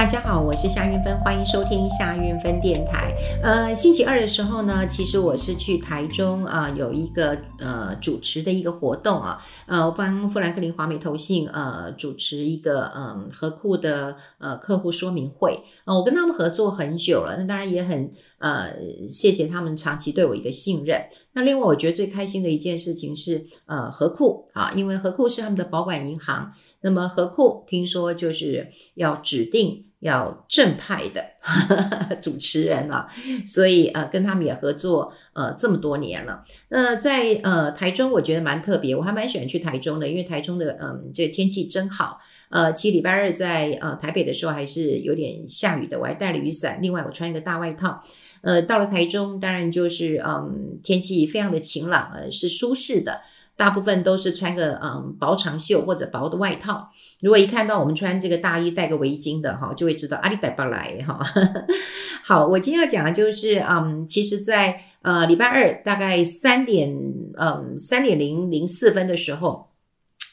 大家好，我是夏韵芬，欢迎收听夏韵芬电台。呃，星期二的时候呢，其实我是去台中啊、有一个呃主持的一个活动啊，呃，我帮富兰克林华美投信呃主持一个嗯和库的呃客户说明会。呃，我跟他们合作很久了，那当然也很呃谢谢他们长期对我一个信任。那另外，我觉得最开心的一件事情是呃和库啊，因为和库是他们的保管银行。那么和库听说就是要指定要正派的 主持人啊，所以呃跟他们也合作呃这么多年了。那在呃台中我觉得蛮特别，我还蛮喜欢去台中的，因为台中的嗯这个天气真好。呃，其实礼拜二在呃台北的时候还是有点下雨的，我还带了雨伞，另外我穿一个大外套。呃，到了台中当然就是嗯天气非常的晴朗，呃是舒适的。大部分都是穿个嗯薄长袖或者薄的外套。如果一看到我们穿这个大衣带个围巾的哈，就会知道阿里带不来哈。好，我今天要讲的就是嗯，其实在呃礼拜二大概三点嗯三点零零四分的时候，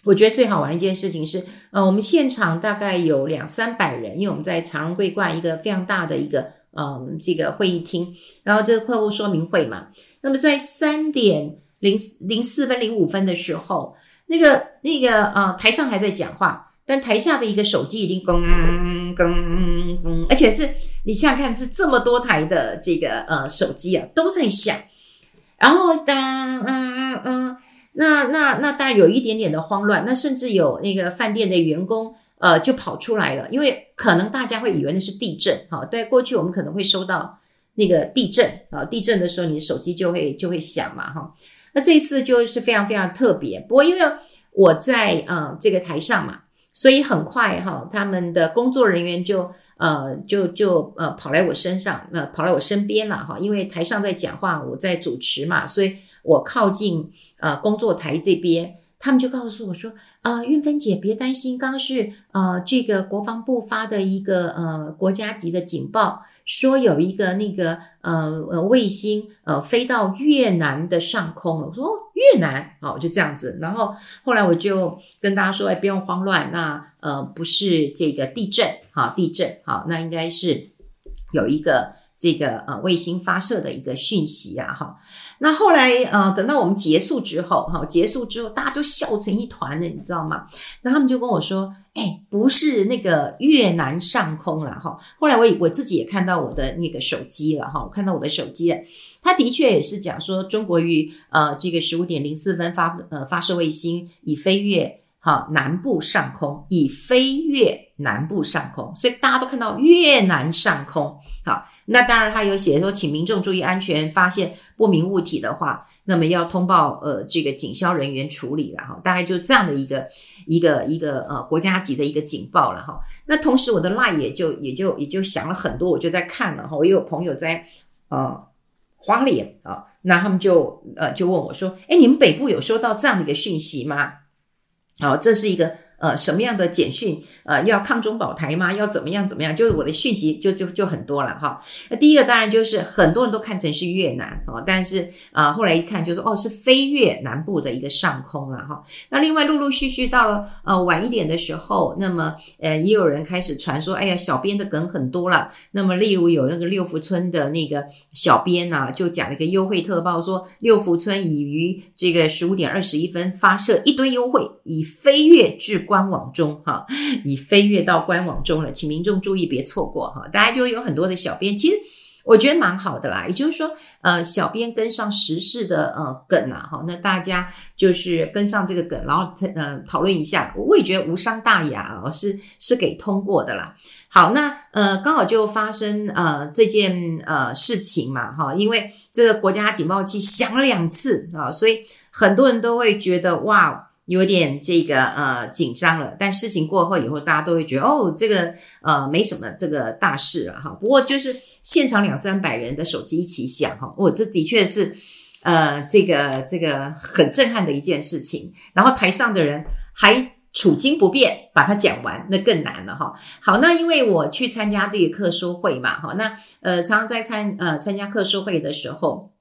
我觉得最好玩一件事情是，呃我们现场大概有两三百人，因为我们在长荣桂冠一个非常大的一个嗯这个会议厅，然后这个客户说明会嘛，那么在三点。零零四分零五分的时候，那个那个呃台上还在讲话，但台下的一个手机已经咣咣咣，而且是你想想看，是这么多台的这个呃手机啊都在响，然后当嗯嗯嗯，那那那当然有一点点的慌乱，那甚至有那个饭店的员工呃就跑出来了，因为可能大家会以为那是地震，好，在过去我们可能会收到那个地震啊，地震的时候你的手机就会就会响嘛，哈。那这一次就是非常非常特别，不过因为我在呃这个台上嘛，所以很快哈，他们的工作人员就呃就就呃跑来我身上，呃跑来我身边了哈，因为台上在讲话，我在主持嘛，所以我靠近呃工作台这边，他们就告诉我说啊，运芬姐别担心，刚刚是呃这个国防部发的一个呃国家级的警报。说有一个那个呃呃卫星呃飞到越南的上空了，我说越南？好，就这样子。然后后来我就跟大家说，哎，不用慌乱，那呃不是这个地震。哈，地震。好，那应该是有一个这个呃卫星发射的一个讯息啊哈。那后来呃等到我们结束之后哈，结束之后大家都笑成一团了，你知道吗？那他们就跟我说。哎，不是那个越南上空了哈。后来我我自己也看到我的那个手机了哈，我看到我的手机了，它的确也是讲说中国于呃这个十五点零四分发呃发射卫星，已飞越哈南部上空，已飞越南部上空，所以大家都看到越南上空。好，那当然他有写说，请民众注意安全，发现不明物体的话，那么要通报呃这个警消人员处理了哈。大概就这样的一个。一个一个呃国家级的一个警报了哈，那同时我的 line 也就也就也就想了很多，我就在看了哈，我也有朋友在呃花莲啊，那他们就呃就问我说，哎，你们北部有收到这样的一个讯息吗？好，这是一个。呃，什么样的简讯？呃，要抗中保台吗？要怎么样怎么样？就是我的讯息就就就很多了哈。那第一个当然就是很多人都看成是越南哈，但是啊、后来一看就是哦，是飞越南部的一个上空了哈。那另外陆陆续续到了呃晚一点的时候，那么呃也有人开始传说，哎呀，小编的梗很多了。那么例如有那个六福村的那个小编呐，就讲了一个优惠特报，说六福村已于这个十五点二十一分发射一堆优惠，以飞越至。官网中哈，已飞跃到官网中了，请民众注意别错过哈。大家就有很多的小编，其实我觉得蛮好的啦。也就是说，呃，小编跟上时事的呃梗啊，哈，那大家就是跟上这个梗，然后呃讨论一下，我也觉得无伤大雅哦，是是给通过的啦。好，那呃刚好就发生呃这件呃事情嘛哈，因为这个国家警报器响了两次啊，所以很多人都会觉得哇。有点这个呃紧张了，但事情过后以后，大家都会觉得哦，这个呃没什么这个大事了哈。不过就是现场两三百人的手机一起响哈，哦，这的确是呃这个这个很震撼的一件事情。然后台上的人还处惊不变，把它讲完，那更难了哈。好，那因为我去参加这个课书会嘛，哈，那呃常常在参呃参加课书会的时候。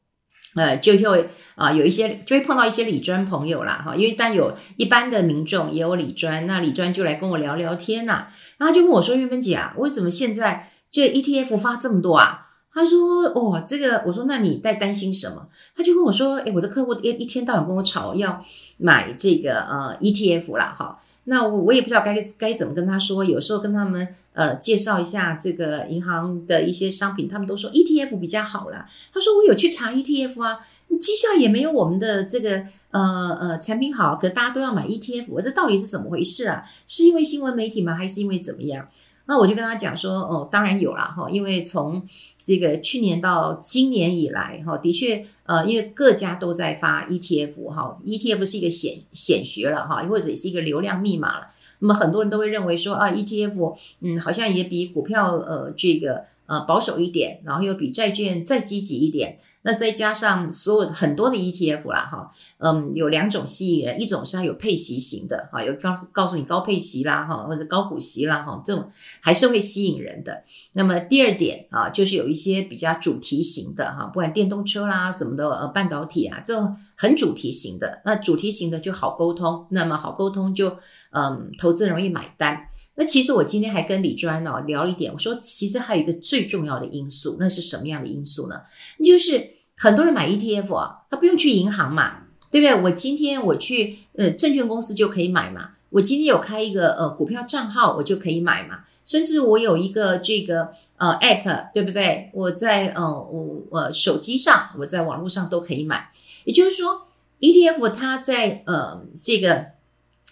呃，就会啊、有一些就会碰到一些理专朋友啦，哈，因为但有一般的民众也有理专，那理专就来跟我聊聊天呐、啊，然后就跟我说：“玉芬姐啊，为什么现在这 ETF 发这么多啊？”他说：“哦，这个，我说那你在担心什么？”他就跟我说：“诶，我的客户一一天到晚跟我吵要买这个呃 ETF 啦，哈，那我我也不知道该该怎么跟他说。有时候跟他们呃介绍一下这个银行的一些商品，他们都说 ETF 比较好啦。他说我有去查 ETF 啊，绩效也没有我们的这个呃呃产品好，可大家都要买 ETF，我这到底是怎么回事啊？是因为新闻媒体吗？还是因为怎么样？那我就跟他讲说：哦，当然有啦，哈，因为从这个去年到今年以来，哈，的确，呃，因为各家都在发 ETF，哈，ETF 是一个显显学了，哈，或者是一个流量密码了。那么很多人都会认为说啊，ETF，嗯，好像也比股票，呃，这个，呃，保守一点，然后又比债券再积极一点。那再加上所有很多的 ETF 啦，哈，嗯，有两种吸引人，一种是它有配息型的，哈，有告告诉你高配息啦，哈，或者高股息啦，哈，这种还是会吸引人的。那么第二点啊，就是有一些比较主题型的，哈，不管电动车啦什么的，呃，半导体啊，这种很主题型的，那主题型的就好沟通，那么好沟通就嗯，投资容易买单。那其实我今天还跟李专哦聊了一点，我说其实还有一个最重要的因素，那是什么样的因素呢？那就是。很多人买 ETF 啊，他不用去银行嘛，对不对？我今天我去呃证券公司就可以买嘛。我今天有开一个呃股票账号，我就可以买嘛。甚至我有一个这个呃 App，对不对？我在呃我我手机上，我在网络上都可以买。也就是说，ETF 它在呃这个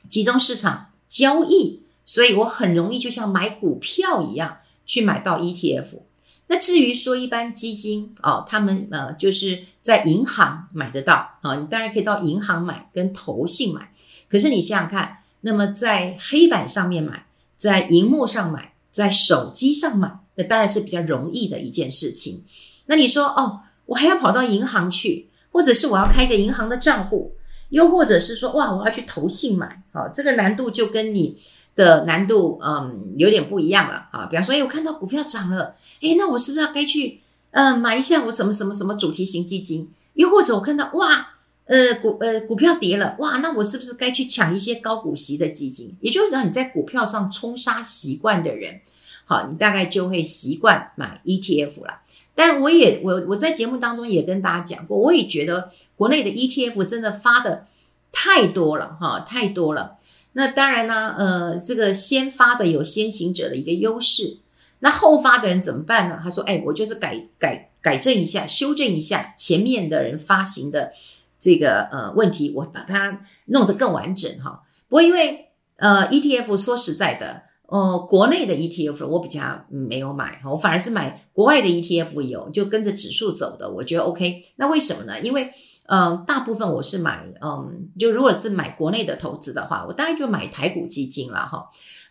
集中市场交易，所以我很容易就像买股票一样去买到 ETF。那至于说一般基金哦，他们呃就是在银行买得到啊，你当然可以到银行买，跟投信买。可是你想想看，那么在黑板上面买，在荧幕上买，在手机上买，那当然是比较容易的一件事情。那你说哦，我还要跑到银行去，或者是我要开一个银行的账户，又或者是说哇，我要去投信买，好，这个难度就跟你。的难度，嗯，有点不一样了啊。比方说，哎，我看到股票涨了，哎，那我是不是要该去，嗯，买一下我什么什么什么主题型基金？又或者我看到，哇，呃，股呃股票跌了，哇，那我是不是该去抢一些高股息的基金？也就是让，你在股票上冲杀习惯的人，好，你大概就会习惯买 ETF 了。但我也我我在节目当中也跟大家讲过，我也觉得国内的 ETF 真的发的太多了，哈，太多了。那当然呢，呃，这个先发的有先行者的一个优势，那后发的人怎么办呢？他说：“哎，我就是改改改正一下，修正一下前面的人发行的这个呃问题，我把它弄得更完整哈。”不过因为呃 ETF 说实在的，呃，国内的 ETF 我比较没有买，我反而是买国外的 ETF 有，就跟着指数走的，我觉得 OK。那为什么呢？因为嗯，大部分我是买，嗯，就如果是买国内的投资的话，我大概就买台股基金了哈。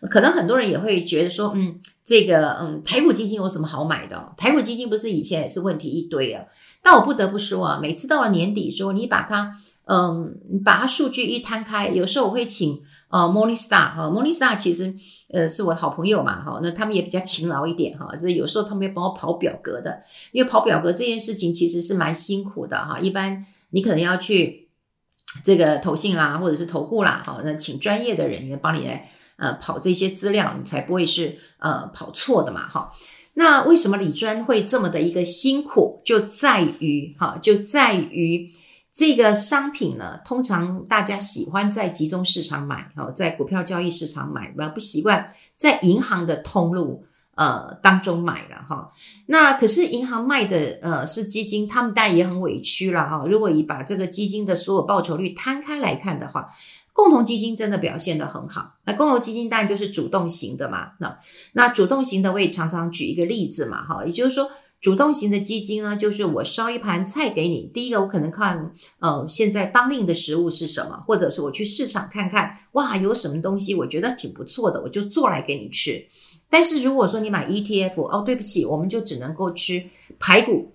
可能很多人也会觉得说，嗯，这个，嗯，台股基金有什么好买的？台股基金不是以前也是问题一堆啊。但我不得不说啊，每次到了年底说，你把它，嗯，把它数据一摊开，有时候我会请，呃，Morningstar 哈，Morningstar 其实，呃，是我的好朋友嘛，哈，那他们也比较勤劳一点哈，所以有时候他们会帮我跑表格的，因为跑表格这件事情其实是蛮辛苦的哈，一般。你可能要去这个投信啦，或者是投顾啦，好，那请专业的人员帮你来呃跑这些资料，你才不会是呃跑错的嘛，哈。那为什么理专会这么的一个辛苦？就在于哈，就在于这个商品呢，通常大家喜欢在集中市场买，哈，在股票交易市场买，不不习惯在银行的通路。呃，当中买了哈，那可是银行卖的呃是基金，他们当然也很委屈了哈。如果你把这个基金的所有报酬率摊开来看的话，共同基金真的表现得很好。那共同基金当然就是主动型的嘛。那那主动型的我也常常举一个例子嘛哈，也就是说主动型的基金呢，就是我烧一盘菜给你。第一个我可能看呃现在当令的食物是什么，或者是我去市场看看，哇有什么东西我觉得挺不错的，我就做来给你吃。但是如果说你买 ETF，哦，对不起，我们就只能够吃排骨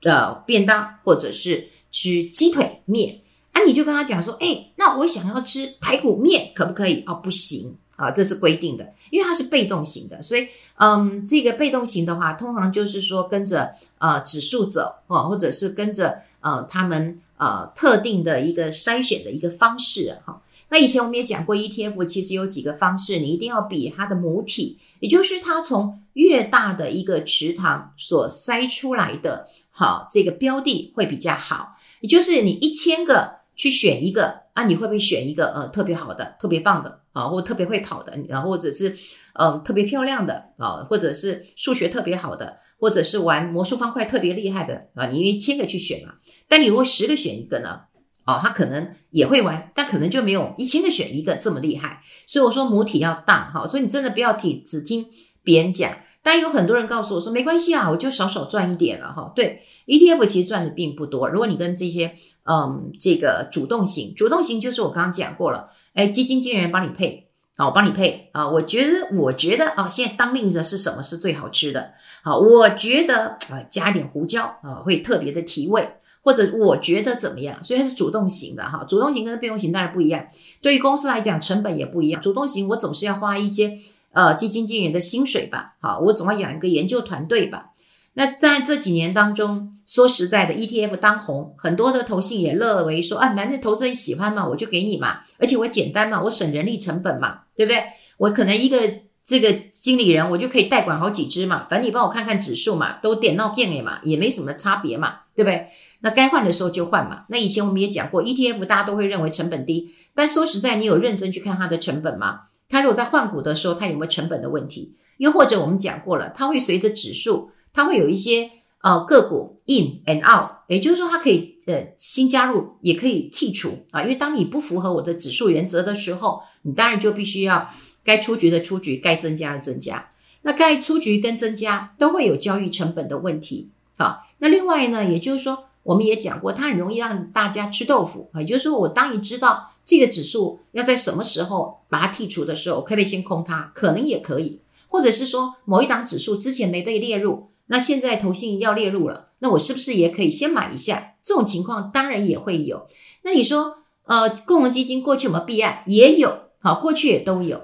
的便当，或者是吃鸡腿面。啊，你就跟他讲说，哎，那我想要吃排骨面，可不可以？哦，不行，啊，这是规定的，因为它是被动型的，所以嗯，这个被动型的话，通常就是说跟着呃指数走啊，或者是跟着呃他们呃特定的一个筛选的一个方式哈。那以前我们也讲过，ETF 其实有几个方式，你一定要比它的母体，也就是它从越大的一个池塘所筛出来的，好，这个标的会比较好。也就是你一千个去选一个啊，你会不会选一个呃特别好的、特别棒的啊，或特别会跑的，然后或者是嗯、呃、特别漂亮的啊，或者是数学特别好的，或者是玩魔术方块特别厉害的啊，你一千个去选嘛？但你如果十个选一个呢？哦，他可能也会玩，但可能就没有一千个选一个这么厉害。所以我说母体要大哈，所以你真的不要听只听别人讲。但有很多人告诉我说没关系啊，我就少少赚一点了哈。对，ETF 其实赚的并不多。如果你跟这些嗯这个主动型，主动型就是我刚刚讲过了，哎，基金经理人帮你配啊，我帮你配啊。我觉得我觉得啊，现在当令的是什么是最好吃的？好，我觉得啊，加点胡椒啊，会特别的提味。或者我觉得怎么样，所以它是主动型的哈，主动型跟被动型当然不一样。对于公司来讲，成本也不一样。主动型我总是要花一些呃基金经理的薪水吧，好，我总要养一个研究团队吧。那在这几年当中，说实在的，ETF 当红，很多的投信也乐为说啊，反正投资人喜欢嘛，我就给你嘛，而且我简单嘛，我省人力成本嘛，对不对？我可能一个这个经理人，我就可以代管好几只嘛，反正你帮我看看指数嘛，都点到变了嘛，也没什么差别嘛，对不对？那该换的时候就换嘛。那以前我们也讲过，ETF 大家都会认为成本低，但说实在，你有认真去看它的成本吗？它如果在换股的时候，它有没有成本的问题？又或者我们讲过了，它会随着指数，它会有一些呃个股 in and out，也就是说它可以呃新加入，也可以剔除啊。因为当你不符合我的指数原则的时候，你当然就必须要该出局的出局，该增加的增加。那该出局跟增加都会有交易成本的问题啊。那另外呢，也就是说。我们也讲过，它很容易让大家吃豆腐啊，也就是说，我当你知道这个指数要在什么时候把它剔除的时候，可不可以先空它？可能也可以，或者是说某一档指数之前没被列入，那现在投信要列入了，那我是不是也可以先买一下？这种情况当然也会有。那你说，呃，共同基金过去有没有弊案？也有，好，过去也都有。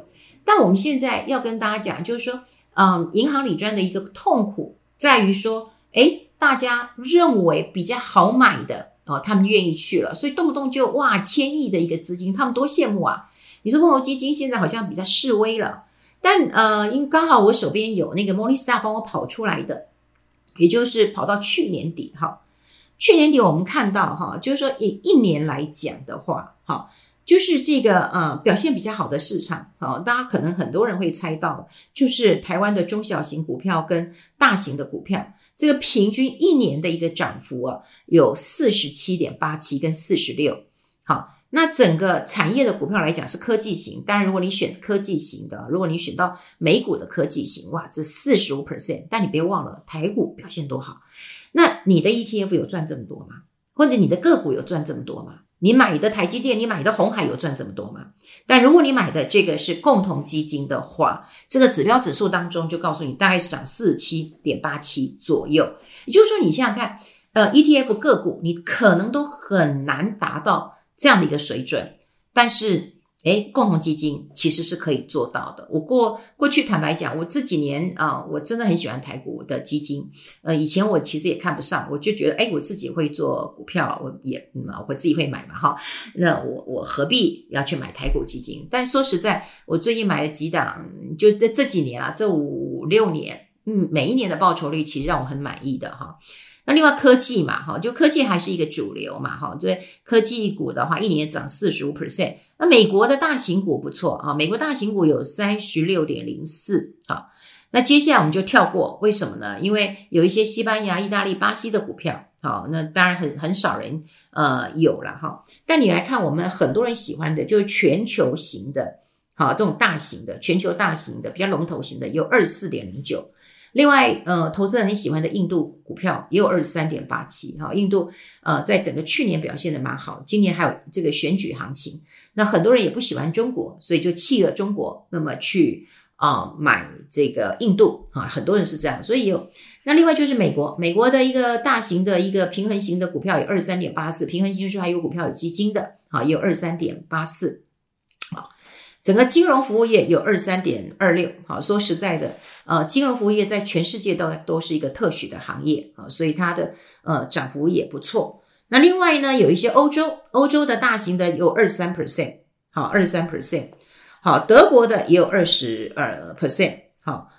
但我们现在要跟大家讲，就是说，嗯、银行理专的一个痛苦在于说，诶。大家认为比较好买的哦，他们愿意去了，所以动不动就哇千亿的一个资金，他们多羡慕啊！你说共同基金现在好像比较示威了，但呃，因刚好我手边有那个 Morningstar 帮我跑出来的，也就是跑到去年底哈，去年底我们看到哈，就是说以一年来讲的话，哈，就是这个呃表现比较好的市场，好，大家可能很多人会猜到，就是台湾的中小型股票跟大型的股票。这个平均一年的一个涨幅啊，有四十七点八七跟四十六。好，那整个产业的股票来讲是科技型，当然如果你选科技型的，如果你选到美股的科技型，哇，这四十五 percent。但你别忘了台股表现多好，那你的 ETF 有赚这么多吗？或者你的个股有赚这么多吗？你买的台积电，你买的红海有赚这么多吗？但如果你买的这个是共同基金的话，这个指标指数当中就告诉你大概是涨四七点八七左右。也就是说，你想想看，呃，ETF 个股你可能都很难达到这样的一个水准，但是。诶，共同基金其实是可以做到的。我过过去坦白讲，我这几年啊，我真的很喜欢台股的基金。呃，以前我其实也看不上，我就觉得，诶，我自己会做股票，我也嗯，我自己会买嘛，哈。那我我何必要去买台股基金？但说实在，我最近买了几档，就这这几年啊，这五六年，嗯，每一年的报酬率其实让我很满意的哈。那另外科技嘛，哈，就科技还是一个主流嘛，哈，所以科技股的话，一年涨四十五 percent。那美国的大型股不错啊，美国大型股有三十六点零四啊。那接下来我们就跳过，为什么呢？因为有一些西班牙、意大利、巴西的股票，好，那当然很很少人呃有了哈。但你来看，我们很多人喜欢的就是全球型的，好，这种大型的全球大型的比较龙头型的有二十四点零九。另外，呃，投资人很喜欢的印度股票也有二十三点八七，哈，印度呃，在整个去年表现的蛮好，今年还有这个选举行情，那很多人也不喜欢中国，所以就弃了中国，那么去啊、买这个印度啊，很多人是这样，所以有那另外就是美国，美国的一个大型的一个平衡型的股票有二十三点八四，平衡型就是还有股票有基金的啊，也有二十三点八四，整个金融服务业有二三点二六，好，说实在的，呃，金融服务业在全世界都都是一个特许的行业啊，所以它的呃涨幅也不错。那另外呢，有一些欧洲欧洲的大型的有二十三 percent，好，二十三 percent，好，德国的也有二十二 percent，好，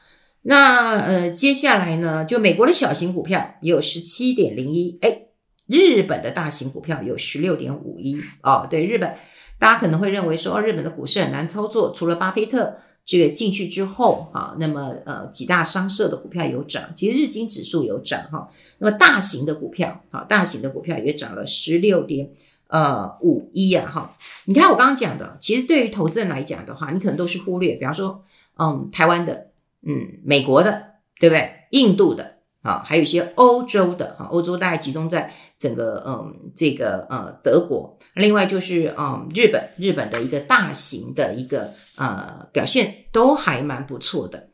那呃接下来呢，就美国的小型股票也有十七点零一，哎，日本的大型股票有十六点五一，哦，对，日本。大家可能会认为说，日本的股市很难操作，除了巴菲特这个进去之后，啊，那么呃几大商社的股票有涨，其实日经指数有涨，哈，那么大型的股票，哈，大型的股票也涨了十六点呃五一啊，哈，你看我刚刚讲的，其实对于投资人来讲的话，你可能都是忽略，比方说，嗯，台湾的，嗯，美国的，对不对？印度的。啊，还有一些欧洲的哈，欧洲大概集中在整个嗯这个呃德国，另外就是嗯日本，日本的一个大型的一个呃表现都还蛮不错的。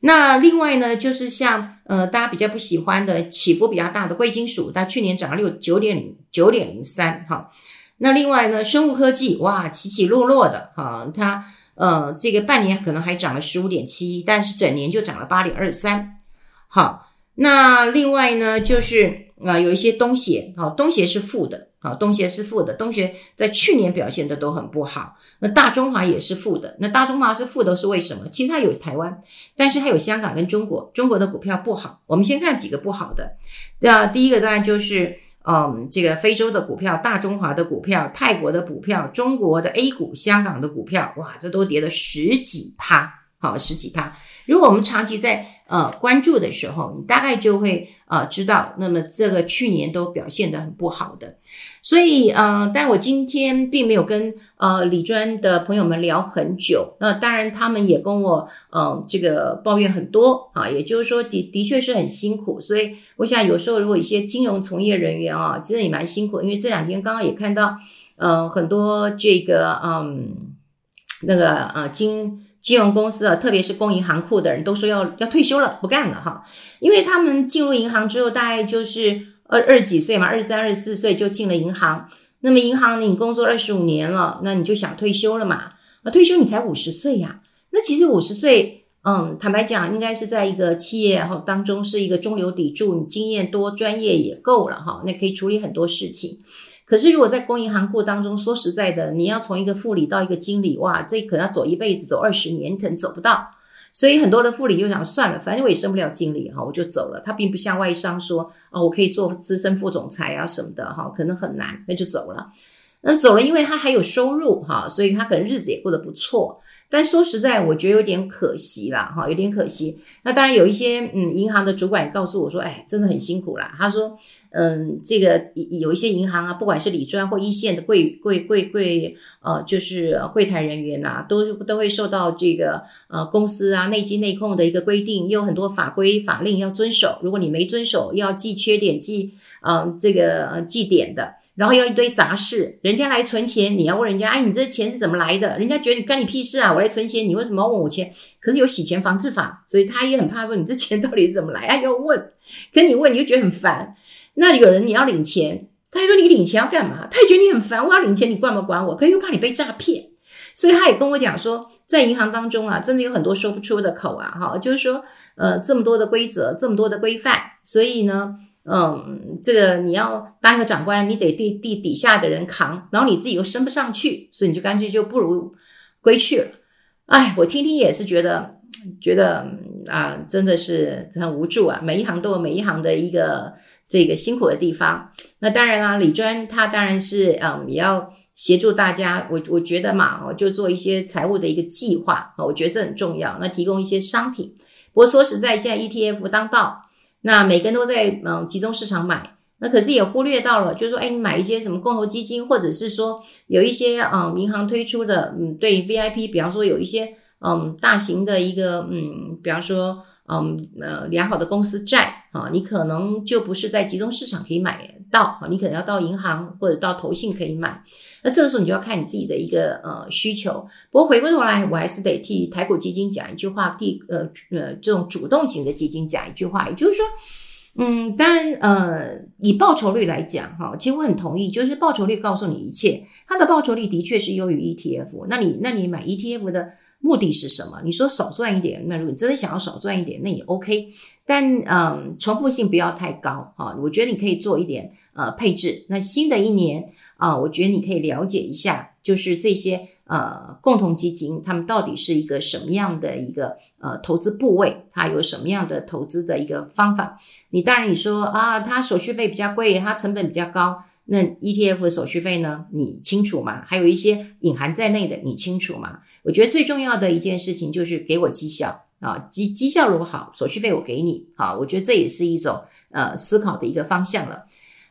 那另外呢，就是像呃大家比较不喜欢的起伏比较大的贵金属，它去年涨了六九点九点零三哈。那另外呢，生物科技哇起起落落的哈，它呃这个半年可能还涨了十五点七一，但是整年就涨了八点二三，好。那另外呢，就是啊、有一些东协，好，东协是负的，好，东协是负的，东协在去年表现的都很不好。那大中华也是负的，那大中华是负的，是为什么？其实它有台湾，但是它有香港跟中国，中国的股票不好。我们先看几个不好的，那第一个当然就是，嗯，这个非洲的股票、大中华的股票、泰国的股票、中国的 A 股、香港的股票，哇，这都跌了十几趴，好，十几趴。如果我们长期在呃，关注的时候，你大概就会呃知道，那么这个去年都表现得很不好的，所以呃，但我今天并没有跟呃理专的朋友们聊很久，那当然他们也跟我呃这个抱怨很多啊，也就是说的的确是很辛苦，所以我想有时候如果一些金融从业人员啊，真的也蛮辛苦，因为这两天刚刚也看到呃很多这个嗯那个呃金。金融公司啊，特别是供银行库的人都说要要退休了，不干了哈，因为他们进入银行之后，大概就是二二几岁嘛，二十三、二十四岁就进了银行。那么银行你工作二十五年了，那你就想退休了嘛？啊退休你才五十岁呀？那其实五十岁，嗯，坦白讲，应该是在一个企业哈当中是一个中流砥柱，你经验多，专业也够了哈，那可以处理很多事情。可是，如果在工银行库当中，说实在的，你要从一个副理到一个经理，哇，这可能要走一辈子，走二十年，你可能走不到。所以很多的副理又想算了，反正我也升不了经理哈，我就走了。他并不像外商说，哦，我可以做资深副总裁啊什么的哈，可能很难，那就走了。那走了，因为他还有收入哈，所以他可能日子也过得不错。但说实在，我觉得有点可惜啦哈，有点可惜。那当然有一些嗯，银行的主管也告诉我说，哎，真的很辛苦啦。他说。嗯，这个有一些银行啊，不管是理专或一线的柜柜柜柜，呃，就是柜台人员呐、啊，都都会受到这个呃公司啊内机内控的一个规定，有很多法规法令要遵守。如果你没遵守，要记缺点记，嗯、这个呃记点的，然后要一堆杂事。人家来存钱，你要问人家，哎，你这钱是怎么来的？人家觉得你干你屁事啊！我来存钱，你为什么要问我钱？可是有洗钱防治法，所以他也很怕说你这钱到底是怎么来？哎，要问，跟你问你就觉得很烦。那有人你要领钱，他还说你领钱要干嘛？他也觉得你很烦，我要领钱，你管不管我？可是又怕你被诈骗，所以他也跟我讲说，在银行当中啊，真的有很多说不出的口啊，哈，就是说，呃，这么多的规则，这么多的规范，所以呢，嗯，这个你要当个长官，你得替地底下的人扛，然后你自己又升不上去，所以你就干脆就不如归去了。哎，我听听也是觉得，觉得啊，真的是很无助啊，每一行都有每一行的一个。这个辛苦的地方，那当然啦，李专他当然是嗯，也要协助大家。我我觉得嘛，哦，就做一些财务的一个计划，我觉得这很重要。那提供一些商品，不过说实在，现在 ETF 当道，那每个人都在嗯集中市场买，那可是也忽略到了，就是说，哎，你买一些什么共同基金，或者是说有一些嗯银行推出的嗯对 VIP，比方说有一些嗯大型的一个嗯，比方说。嗯呃，良好的公司债啊，你可能就不是在集中市场可以买到啊，你可能要到银行或者到投信可以买。那这个时候你就要看你自己的一个呃需求。不过回过头来，我还是得替台股基金讲一句话，替呃呃这种主动型的基金讲一句话，也就是说，嗯，当然，呃，以报酬率来讲，哈，其实我很同意，就是报酬率告诉你一切。它的报酬率的确是优于 ETF。那你，那你买 ETF 的目的是什么？你说少赚一点，那如果你真的想要少赚一点，那也 OK。但，嗯，重复性不要太高，哈。我觉得你可以做一点，呃，配置。那新的一年啊，我觉得你可以了解一下，就是这些。呃，共同基金他们到底是一个什么样的一个呃投资部位？它有什么样的投资的一个方法？你当然你说啊，它手续费比较贵，它成本比较高。那 ETF 的手续费呢？你清楚吗？还有一些隐含在内的，你清楚吗？我觉得最重要的一件事情就是给我绩效啊，绩绩效如果好，手续费我给你啊，我觉得这也是一种呃思考的一个方向了。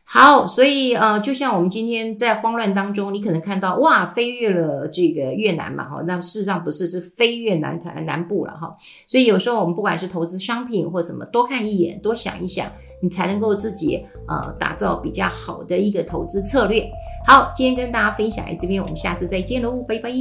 好，所以呃，就像我们今天在慌乱当中，你可能看到哇，飞越了这个越南嘛，哈，那事实上不是，是飞越南台南部了哈。所以有时候我们不管是投资商品或怎么，多看一眼，多想一想，你才能够自己呃打造比较好的一个投资策略。好，今天跟大家分享在这边，我们下次再见喽，拜拜。